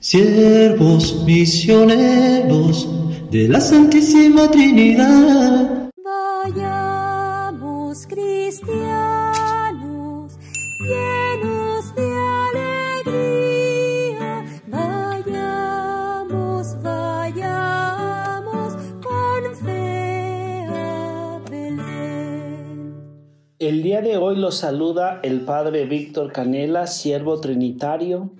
Siervos misioneros de la Santísima Trinidad. Vayamos cristianos, llenos de alegría. Vayamos, vayamos con fe a Belén. El día de hoy los saluda el Padre Víctor Canela, siervo trinitario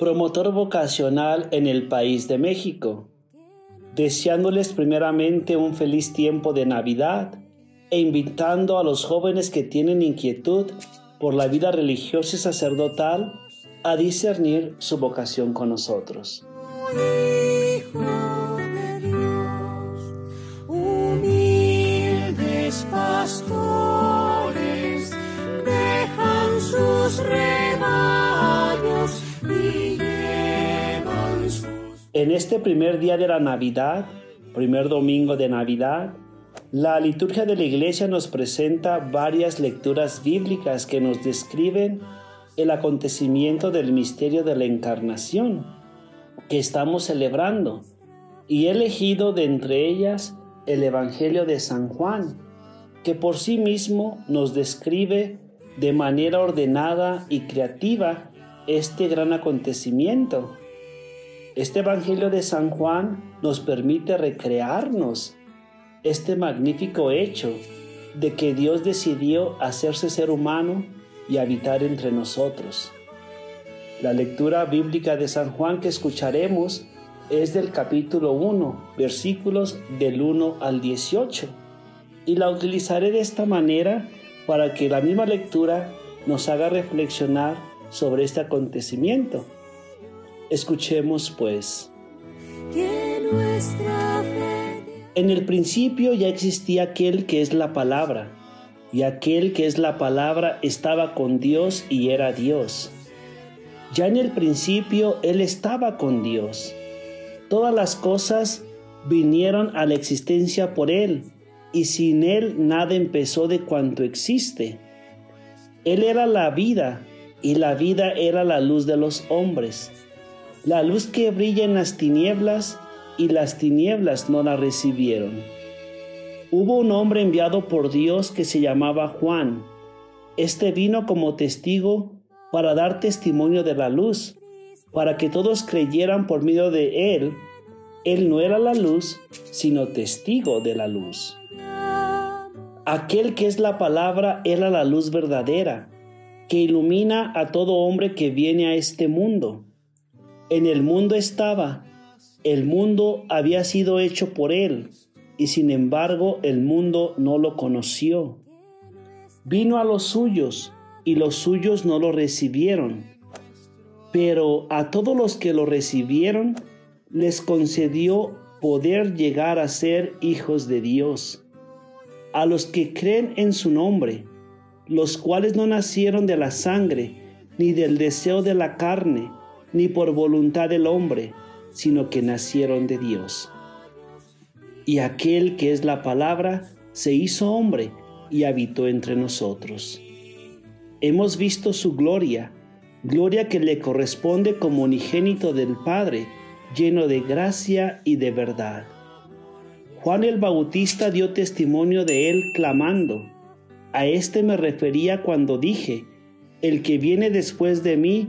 promotor vocacional en el país de México, deseándoles primeramente un feliz tiempo de Navidad e invitando a los jóvenes que tienen inquietud por la vida religiosa y sacerdotal a discernir su vocación con nosotros. En este primer día de la Navidad, primer domingo de Navidad, la liturgia de la iglesia nos presenta varias lecturas bíblicas que nos describen el acontecimiento del misterio de la encarnación que estamos celebrando y he elegido de entre ellas el Evangelio de San Juan, que por sí mismo nos describe de manera ordenada y creativa este gran acontecimiento. Este Evangelio de San Juan nos permite recrearnos este magnífico hecho de que Dios decidió hacerse ser humano y habitar entre nosotros. La lectura bíblica de San Juan que escucharemos es del capítulo 1, versículos del 1 al 18, y la utilizaré de esta manera para que la misma lectura nos haga reflexionar sobre este acontecimiento. Escuchemos pues. que nuestra fe En el principio ya existía aquel que es la palabra, y aquel que es la palabra estaba con Dios y era Dios. Ya en el principio Él estaba con Dios. Todas las cosas vinieron a la existencia por Él, y sin Él nada empezó de cuanto existe. Él era la vida, y la vida era la luz de los hombres. La luz que brilla en las tinieblas, y las tinieblas no la recibieron. Hubo un hombre enviado por Dios que se llamaba Juan. Este vino como testigo para dar testimonio de la luz, para que todos creyeran por medio de él. Él no era la luz, sino testigo de la luz. Aquel que es la palabra era la luz verdadera, que ilumina a todo hombre que viene a este mundo. En el mundo estaba, el mundo había sido hecho por él, y sin embargo el mundo no lo conoció. Vino a los suyos, y los suyos no lo recibieron. Pero a todos los que lo recibieron, les concedió poder llegar a ser hijos de Dios. A los que creen en su nombre, los cuales no nacieron de la sangre, ni del deseo de la carne, ni por voluntad del hombre, sino que nacieron de Dios. Y aquel que es la palabra se hizo hombre y habitó entre nosotros. Hemos visto su gloria, gloria que le corresponde como unigénito del Padre, lleno de gracia y de verdad. Juan el Bautista dio testimonio de él clamando, a este me refería cuando dije, el que viene después de mí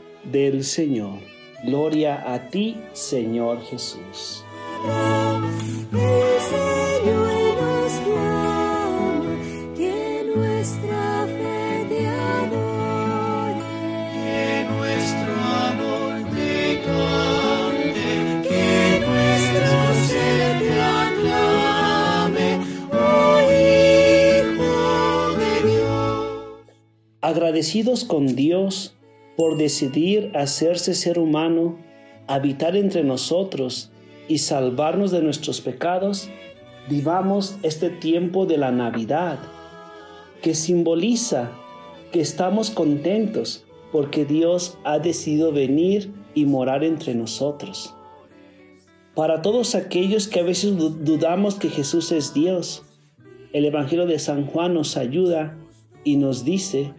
del Señor. Gloria a ti, Señor Jesús. Agradecidos con Dios por decidir hacerse ser humano, habitar entre nosotros y salvarnos de nuestros pecados, vivamos este tiempo de la Navidad, que simboliza que estamos contentos porque Dios ha decidido venir y morar entre nosotros. Para todos aquellos que a veces dudamos que Jesús es Dios, el Evangelio de San Juan nos ayuda y nos dice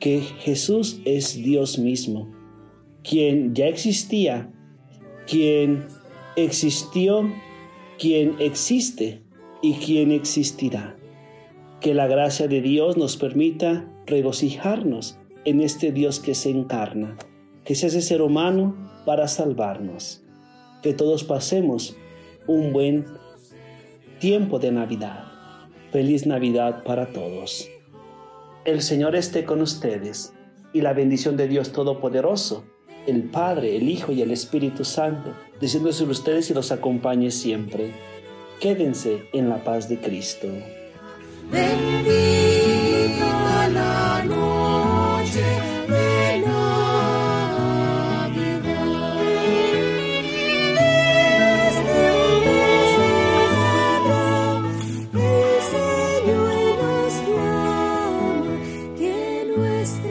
que Jesús es Dios mismo, quien ya existía, quien existió, quien existe y quien existirá. Que la gracia de Dios nos permita regocijarnos en este Dios que se encarna, que se hace ser humano para salvarnos. Que todos pasemos un buen tiempo de Navidad. Feliz Navidad para todos. El Señor esté con ustedes y la bendición de Dios Todopoderoso, el Padre, el Hijo y el Espíritu Santo, descienda sobre ustedes y los acompañe siempre. Quédense en la paz de Cristo. Bendito Christ